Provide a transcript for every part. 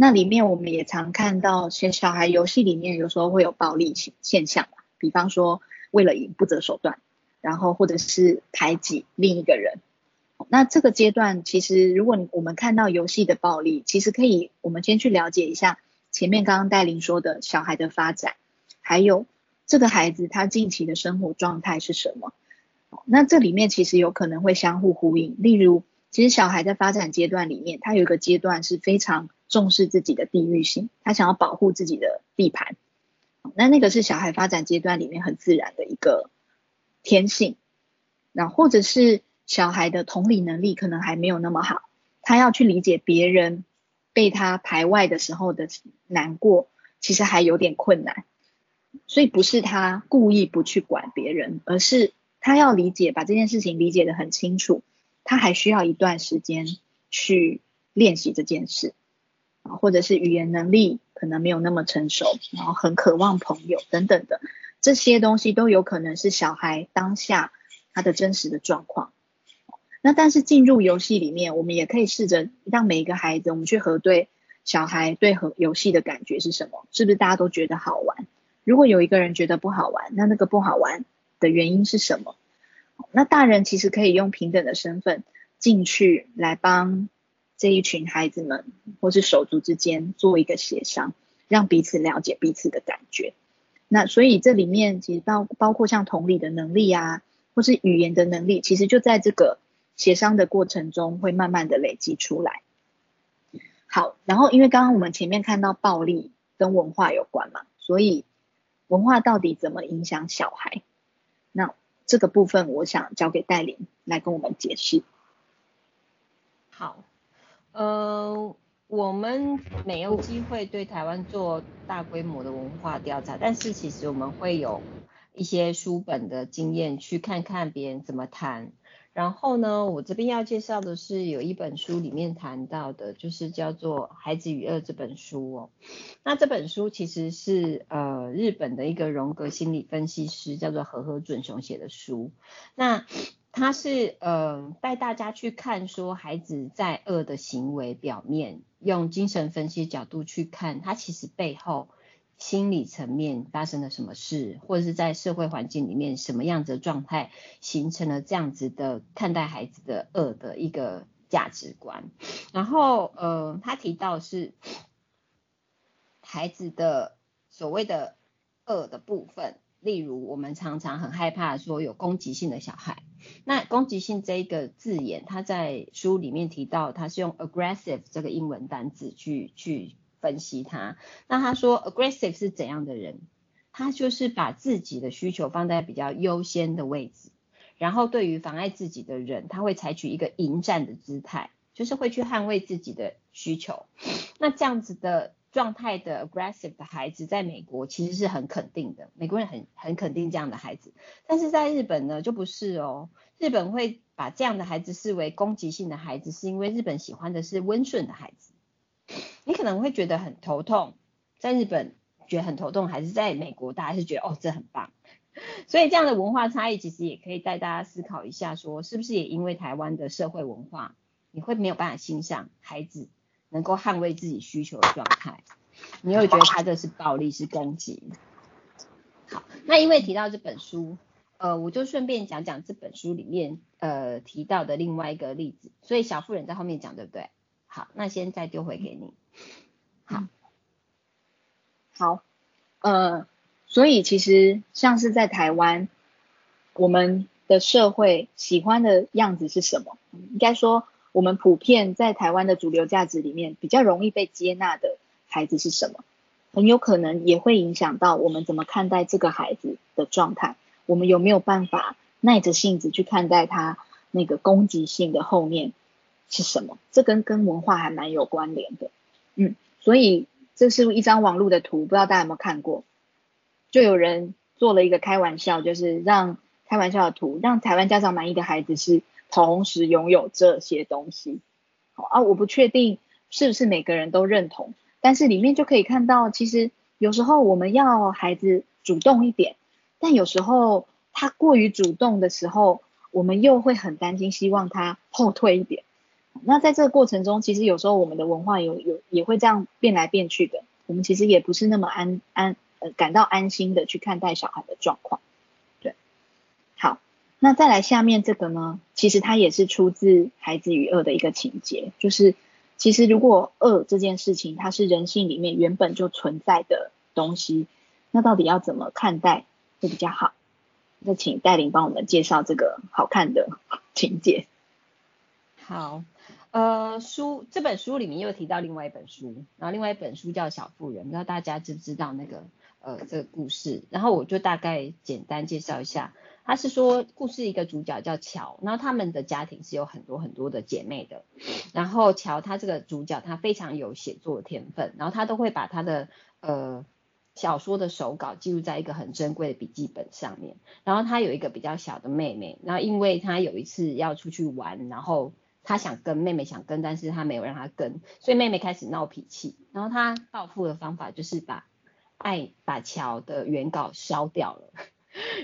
那里面我们也常看到，其实小孩游戏里面有时候会有暴力现现象，比方说为了赢不择手段，然后或者是排挤另一个人。那这个阶段，其实如果我们看到游戏的暴力，其实可以我们先去了解一下前面刚刚戴琳说的小孩的发展，还有这个孩子他近期的生活状态是什么。那这里面其实有可能会相互呼应。例如，其实小孩在发展阶段里面，他有一个阶段是非常重视自己的地域性，他想要保护自己的地盘。那那个是小孩发展阶段里面很自然的一个天性。那或者是小孩的同理能力可能还没有那么好，他要去理解别人被他排外的时候的难过，其实还有点困难。所以不是他故意不去管别人，而是。他要理解，把这件事情理解的很清楚，他还需要一段时间去练习这件事，或者是语言能力可能没有那么成熟，然后很渴望朋友等等的，这些东西都有可能是小孩当下他的真实的状况。那但是进入游戏里面，我们也可以试着让每一个孩子，我们去核对小孩对和游戏的感觉是什么，是不是大家都觉得好玩？如果有一个人觉得不好玩，那那个不好玩。的原因是什么？那大人其实可以用平等的身份进去来帮这一群孩子们，或是手足之间做一个协商，让彼此了解彼此的感觉。那所以这里面其实包包括像同理的能力啊，或是语言的能力，其实就在这个协商的过程中会慢慢的累积出来。好，然后因为刚刚我们前面看到暴力跟文化有关嘛，所以文化到底怎么影响小孩？那这个部分，我想交给戴琳来跟我们解释。好，呃，我们没有机会对台湾做大规模的文化调查，但是其实我们会有一些书本的经验，去看看别人怎么谈。然后呢，我这边要介绍的是有一本书里面谈到的，就是叫做《孩子与恶》这本书哦。那这本书其实是呃日本的一个荣格心理分析师叫做和和准雄写的书。那他是呃带大家去看说孩子在恶的行为表面，用精神分析角度去看，他其实背后。心理层面发生了什么事，或者是在社会环境里面什么样子的状态，形成了这样子的看待孩子的恶的一个价值观。然后，呃，他提到是孩子的所谓的恶的部分，例如我们常常很害怕说有攻击性的小孩。那攻击性这一个字眼，他在书里面提到，他是用 aggressive 这个英文单字去去。分析他，那他说 aggressive 是怎样的人？他就是把自己的需求放在比较优先的位置，然后对于妨碍自己的人，他会采取一个迎战的姿态，就是会去捍卫自己的需求。那这样子的状态的 aggressive 的孩子，在美国其实是很肯定的，美国人很很肯定这样的孩子。但是在日本呢，就不是哦，日本会把这样的孩子视为攻击性的孩子，是因为日本喜欢的是温顺的孩子。你可能会觉得很头痛，在日本觉得很头痛，还是在美国大家是觉得哦这很棒，所以这样的文化差异其实也可以带大家思考一下，说是不是也因为台湾的社会文化，你会没有办法欣赏孩子能够捍卫自己需求的状态，你会觉得他这是暴力是攻击。好，那因为提到这本书，呃，我就顺便讲讲这本书里面呃提到的另外一个例子，所以小妇人在后面讲对不对？好，那先再丢回给你。好，好，呃，所以其实像是在台湾，我们的社会喜欢的样子是什么？应该说，我们普遍在台湾的主流价值里面，比较容易被接纳的孩子是什么？很有可能也会影响到我们怎么看待这个孩子的状态。我们有没有办法耐着性子去看待他那个攻击性的后面是什么？这跟跟文化还蛮有关联的，嗯。所以这是一张网络的图，不知道大家有没有看过？就有人做了一个开玩笑，就是让开玩笑的图，让台湾家长满意的孩子是同时拥有这些东西。好啊，我不确定是不是每个人都认同，但是里面就可以看到，其实有时候我们要孩子主动一点，但有时候他过于主动的时候，我们又会很担心，希望他后退一点。那在这个过程中，其实有时候我们的文化有有也会这样变来变去的，我们其实也不是那么安安呃感到安心的去看待小孩的状况。那再来下面这个呢，其实它也是出自《孩子与恶》的一个情节，就是其实如果恶这件事情它是人性里面原本就存在的东西，那到底要怎么看待会比较好？那请戴琳帮我们介绍这个好看的 情节。好，呃，书这本书里面又提到另外一本书，然后另外一本书叫《小妇人》，不知道大家知不知道那个呃这个故事？然后我就大概简单介绍一下。他是说，故事一个主角叫乔，然后他们的家庭是有很多很多的姐妹的。然后乔他这个主角他非常有写作天分，然后他都会把他的呃。小说的手稿记录在一个很珍贵的笔记本上面。然后他有一个比较小的妹妹，然后因为他有一次要出去玩，然后他想跟妹妹想跟，但是他没有让他跟，所以妹妹开始闹脾气。然后他报复的方法就是把爱把乔的原稿烧掉了。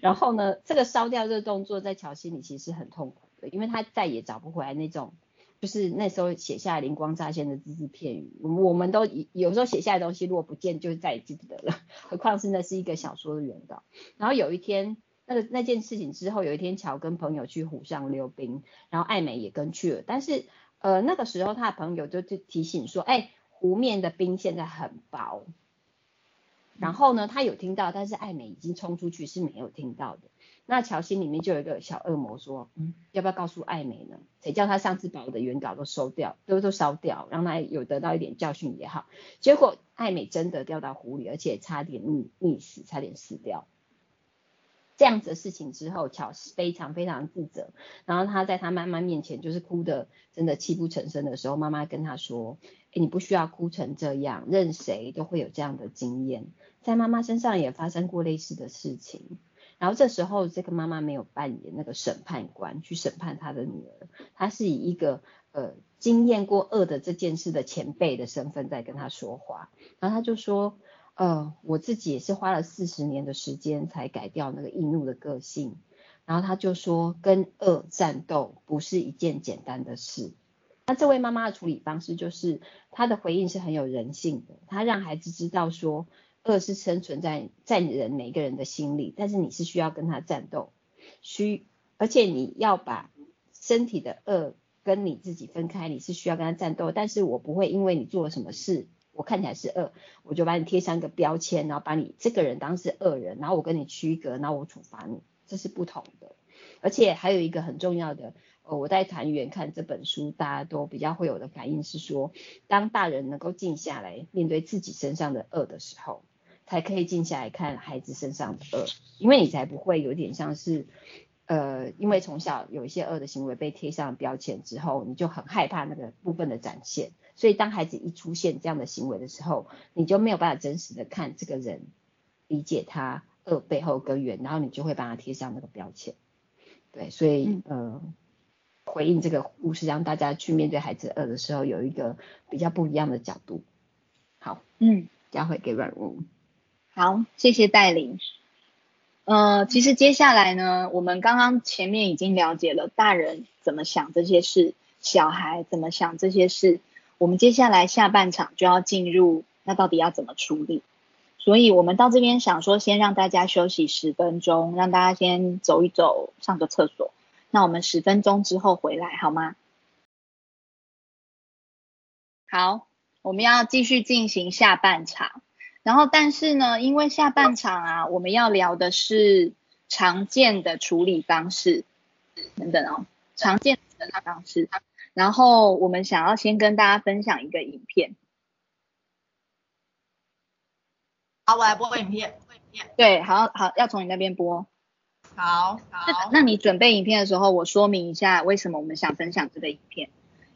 然后呢，这个烧掉这个动作在乔心里其实是很痛苦的，因为他再也找不回来那种。就是那时候写下灵光乍现的字字片语，我们都有时候写下来的东西，如果不见，就再也记不得了。何况是那是一个小说的原稿。然后有一天，那个那件事情之后，有一天乔跟朋友去湖上溜冰，然后艾美也跟去了。但是呃那个时候他的朋友就就提醒说，哎，湖面的冰现在很薄。然后呢，他有听到，但是艾美已经冲出去是没有听到的。那乔心里面就有一个小恶魔说，嗯，要不要告诉艾美呢？谁叫他上次把我的原稿都收掉，都都烧掉，让他有得到一点教训也好。结果艾美真的掉到湖里，而且差点溺溺死，差点死掉。这样子的事情之后，乔非常非常自责。然后他在他妈妈面前就是哭的，真的泣不成声的时候，妈妈跟他说，你不需要哭成这样，任谁都会有这样的经验，在妈妈身上也发生过类似的事情。然后这时候，这个妈妈没有扮演那个审判官去审判她的女儿，她是以一个呃经验过恶的这件事的前辈的身份在跟她说话。然后她就说，呃，我自己也是花了四十年的时间才改掉那个易怒的个性。然后她就说，跟恶战斗不是一件简单的事。那这位妈妈的处理方式就是，她的回应是很有人性的，她让孩子知道说。恶是生存在在你人每个人的心里，但是你是需要跟他战斗，需而且你要把身体的恶跟你自己分开，你是需要跟他战斗。但是我不会因为你做了什么事，我看起来是恶，我就把你贴上一个标签，然后把你这个人当是恶人，然后我跟你区隔，然后我处罚你，这是不同的。而且还有一个很重要的，呃，我在团员看这本书，大家都比较会有的反应是说，当大人能够静下来面对自己身上的恶的时候。才可以静下来看孩子身上的恶，因为你才不会有点像是，呃，因为从小有一些恶的行为被贴上标签之后，你就很害怕那个部分的展现，所以当孩子一出现这样的行为的时候，你就没有办法真实的看这个人，理解他恶背后根源，然后你就会把他贴上那个标签。对，所以呃，回应这个故事，让大家去面对孩子饿的时候，有一个比较不一样的角度。好，嗯，交回给软物。好，谢谢带领。呃，其实接下来呢，我们刚刚前面已经了解了大人怎么想这些事，小孩怎么想这些事。我们接下来下半场就要进入，那到底要怎么处理？所以我们到这边想说，先让大家休息十分钟，让大家先走一走，上个厕所。那我们十分钟之后回来好吗？好，我们要继续进行下半场。然后，但是呢，因为下半场啊，我们要聊的是常见的处理方式等等哦，常见的处理方式。然后，我们想要先跟大家分享一个影片。好，我来播影片。对，好好要从你那边播。好好。那你准备影片的时候，我说明一下为什么我们想分享这个影片。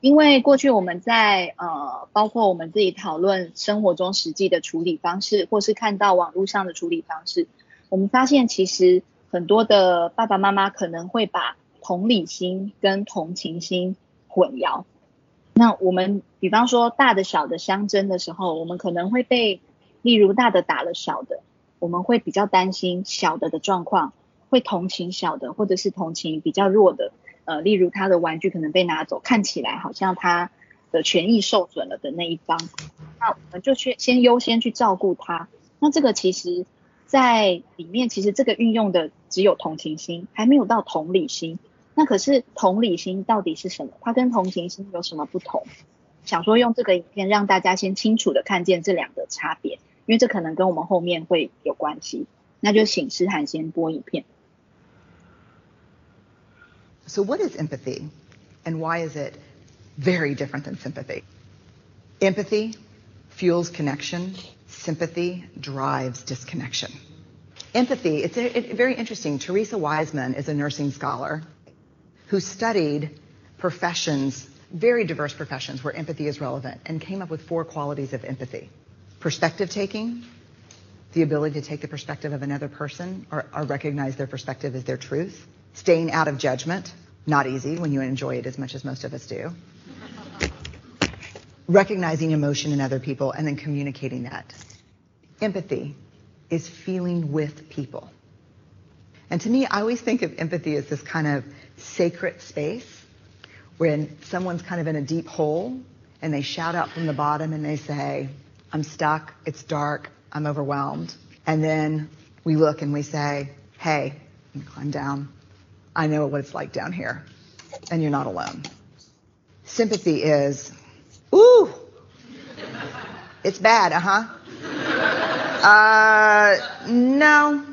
因为过去我们在呃，包括我们自己讨论生活中实际的处理方式，或是看到网络上的处理方式，我们发现其实很多的爸爸妈妈可能会把同理心跟同情心混淆。那我们比方说大的小的相争的时候，我们可能会被，例如大的打了小的，我们会比较担心小的的状况，会同情小的，或者是同情比较弱的。呃，例如他的玩具可能被拿走，看起来好像他的权益受损了的那一方，那我们就去先优先去照顾他。那这个其实，在里面其实这个运用的只有同情心，还没有到同理心。那可是同理心到底是什么？它跟同情心有什么不同？想说用这个影片让大家先清楚的看见这两个差别，因为这可能跟我们后面会有关系。那就请诗涵先播影片。So what is empathy, and why is it very different than sympathy? Empathy fuels connection. Sympathy drives disconnection. Empathy, it's a, it, very interesting. Teresa Wiseman is a nursing scholar who studied professions, very diverse professions where empathy is relevant, and came up with four qualities of empathy. Perspective taking, the ability to take the perspective of another person or, or recognize their perspective as their truth. Staying out of judgment, not easy when you enjoy it as much as most of us do. Recognizing emotion in other people and then communicating that. Empathy is feeling with people. And to me, I always think of empathy as this kind of sacred space when someone's kind of in a deep hole and they shout out from the bottom and they say, I'm stuck, it's dark, I'm overwhelmed. And then we look and we say, hey, climb down. I know what it's like down here. And you're not alone. Sympathy is, ooh, it's bad, uh-huh. Uh, no.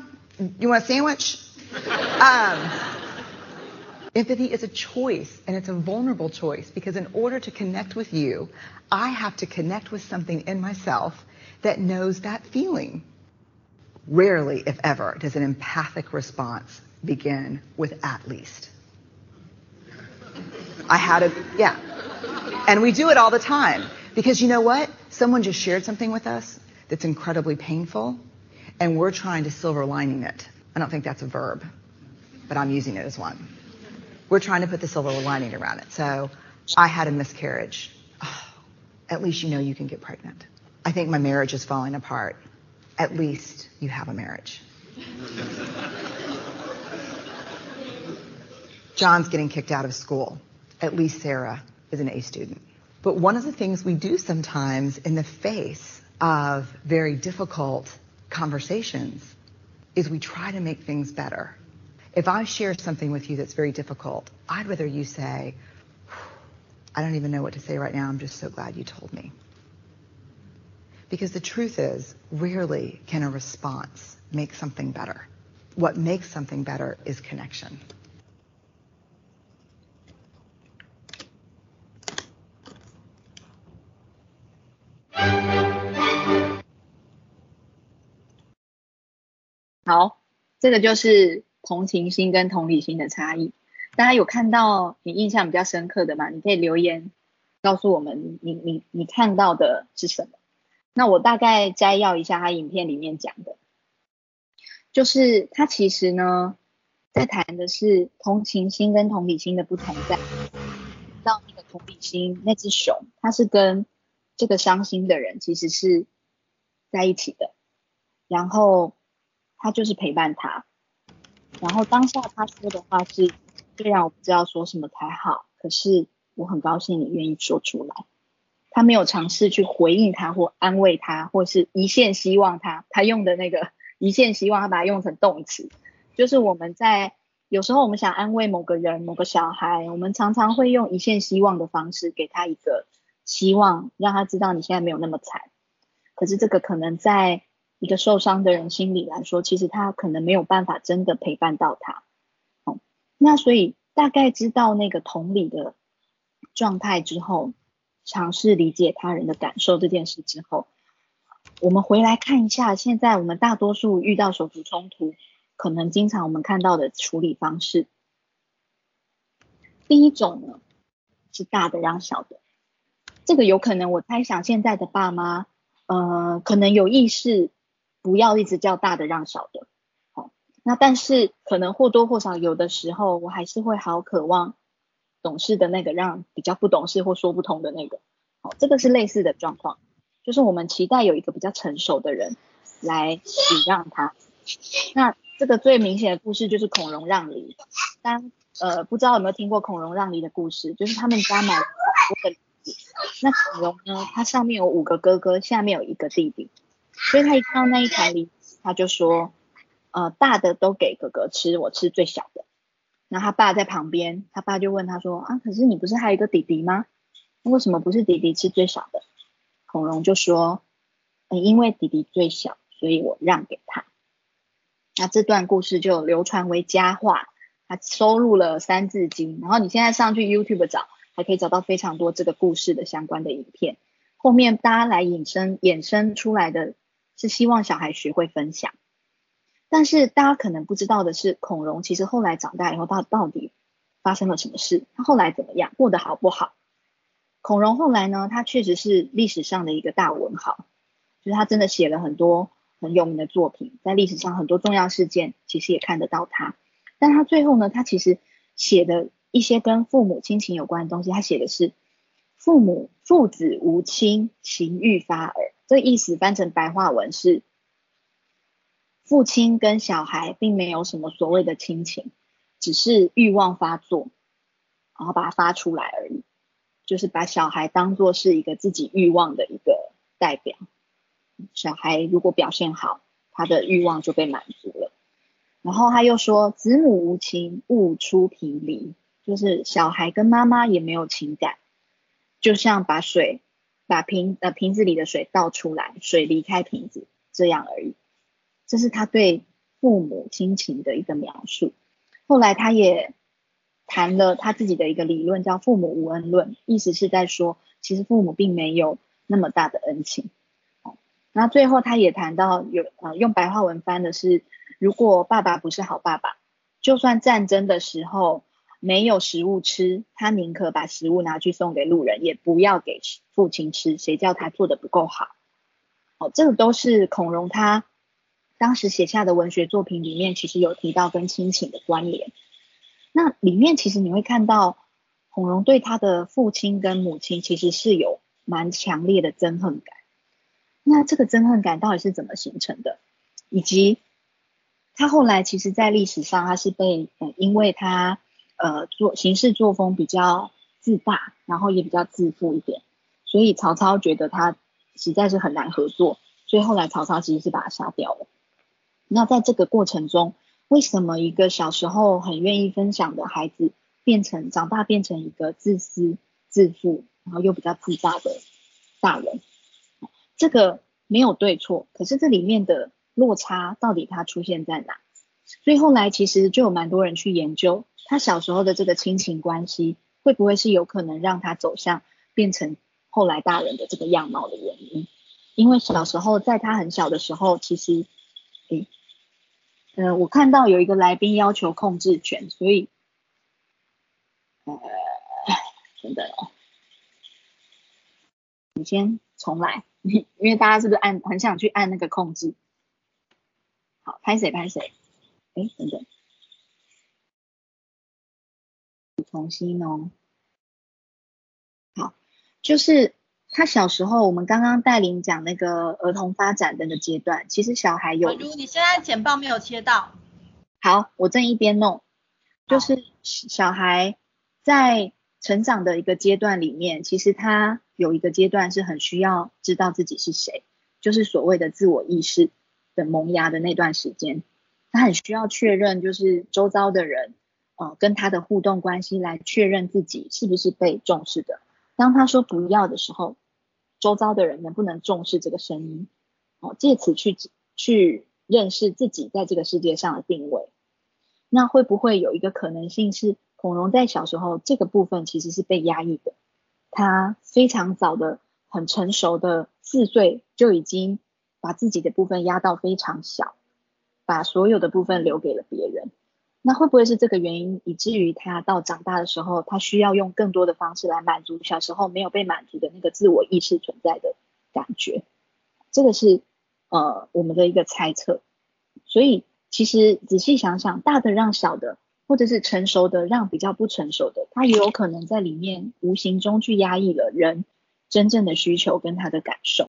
You want a sandwich? Um, empathy is a choice, and it's a vulnerable choice because in order to connect with you, I have to connect with something in myself that knows that feeling. Rarely, if ever, does an empathic response begin with at least. I had a, yeah. And we do it all the time because you know what? Someone just shared something with us that's incredibly painful, and we're trying to silver lining it. I don't think that's a verb, but I'm using it as one. We're trying to put the silver lining around it. So I had a miscarriage. Oh, at least you know you can get pregnant. I think my marriage is falling apart. At least you have a marriage. John's getting kicked out of school. At least Sarah is an A student. But one of the things we do sometimes in the face of very difficult conversations is we try to make things better. If I share something with you that's very difficult, I'd rather you say, I don't even know what to say right now. I'm just so glad you told me. Because the truth is, rarely can a response make something better. What makes something better is connection. 好，这个就是同情心跟同理心的差异。大家有看到你印象比较深刻的吗？你可以留言告诉我们，你你你看到的是什么？那我大概摘要一下他影片里面讲的，就是他其实呢在谈的是同情心跟同理心的不同在。到那个同理心，那只熊，它是跟这个伤心的人其实是在一起的，然后。他就是陪伴他，然后当下他说的话是，虽然我不知道说什么才好，可是我很高兴你愿意说出来。他没有尝试去回应他或安慰他，或是一线希望他。他用的那个一线希望，他把它用成动词，就是我们在有时候我们想安慰某个人、某个小孩，我们常常会用一线希望的方式给他一个希望，让他知道你现在没有那么惨。可是这个可能在。一个受伤的人心里来说，其实他可能没有办法真的陪伴到他。哦，那所以大概知道那个同理的状态之后，尝试理解他人的感受这件事之后，我们回来看一下，现在我们大多数遇到手足冲突，可能经常我们看到的处理方式。第一种呢，是大的让小的，这个有可能我猜想现在的爸妈，呃，可能有意识。不要一直叫大的让小的，好，那但是可能或多或少有的时候，我还是会好渴望懂事的那个让比较不懂事或说不通的那个，好，这个是类似的状况，就是我们期待有一个比较成熟的人来礼让他。那这个最明显的故事就是孔融让梨，当呃，不知道有没有听过孔融让梨的故事？就是他们家买了多的梨子，那孔融呢，他上面有五个哥哥，下面有一个弟弟，所以他一看到那一盘梨，他就说，呃，大的都给哥哥吃，我吃最小的。然后他爸在旁边，他爸就问他说，啊，可是你不是还有一个弟弟吗？为什么不是弟弟吃最小的？孔融就说，嗯因为弟弟最小，所以我让给他。那这段故事就流传为佳话。他收录了《三字经》，然后你现在上去 YouTube 找，还可以找到非常多这个故事的相关的影片。后面大家来引申衍生出来的是希望小孩学会分享，但是大家可能不知道的是，孔融其实后来长大以后，他到底发生了什么事？他后来怎么样？过得好不好？孔融后来呢？他确实是历史上的一个大文豪，就是他真的写了很多很有名的作品，在历史上很多重要事件其实也看得到他。但他最后呢，他其实写的一些跟父母亲情有关的东西，他写的是父母父子无亲，情欲发耳。这意思翻成白话文是，父亲跟小孩并没有什么所谓的亲情，只是欲望发作，然后把它发出来而已，就是把小孩当做是一个自己欲望的一个代表。小孩如果表现好，他的欲望就被满足了。然后他又说：“子母无情，勿出平离。”就是小孩跟妈妈也没有情感，就像把水把瓶呃瓶子里的水倒出来，水离开瓶子这样而已。这是他对父母亲情的一个描述。后来他也谈了他自己的一个理论，叫“父母无恩论”，意思是在说，其实父母并没有那么大的恩情。那最后他也谈到有呃用白话文翻的是。如果爸爸不是好爸爸，就算战争的时候没有食物吃，他宁可把食物拿去送给路人，也不要给父亲吃。谁叫他做的不够好？哦，这个都是孔融他当时写下的文学作品里面，其实有提到跟亲情的关联。那里面其实你会看到，孔融对他的父亲跟母亲其实是有蛮强烈的憎恨感。那这个憎恨感到底是怎么形成的？以及他后来其实，在历史上，他是被，呃，因为他，呃，做行事作风比较自大，然后也比较自负一点，所以曹操觉得他实在是很难合作，所以后来曹操其实是把他杀掉了。那在这个过程中，为什么一个小时候很愿意分享的孩子，变成长大变成一个自私、自负，然后又比较自大的大人？这个没有对错，可是这里面的。落差到底它出现在哪？所以后来其实就有蛮多人去研究他小时候的这个亲情关系，会不会是有可能让他走向变成后来大人的这个样貌的原因？因为小时候在他很小的时候，其实，诶，嗯，我看到有一个来宾要求控制权，所以，呃，等等哦，你先重来，因为大家是不是按很想去按那个控制？好拍谁拍谁？哎，等等，重新哦。好，就是他小时候，我们刚刚带领讲那个儿童发展的那个阶段，其实小孩有。如你现在简报没有切到。好，我正一边弄，就是小孩在成长的一个阶段里面，其实他有一个阶段是很需要知道自己是谁，就是所谓的自我意识。的萌芽的那段时间，他很需要确认，就是周遭的人，呃，跟他的互动关系来确认自己是不是被重视的。当他说不要的时候，周遭的人能不能重视这个声音？哦，借此去去认识自己在这个世界上的定位。那会不会有一个可能性是，孔融在小时候这个部分其实是被压抑的？他非常早的、很成熟的四岁就已经。把自己的部分压到非常小，把所有的部分留给了别人，那会不会是这个原因，以至于他到长大的时候，他需要用更多的方式来满足小时候没有被满足的那个自我意识存在的感觉？这个是呃我们的一个猜测。所以其实仔细想想，大的让小的，或者是成熟的让比较不成熟的，他也有可能在里面无形中去压抑了人真正的需求跟他的感受。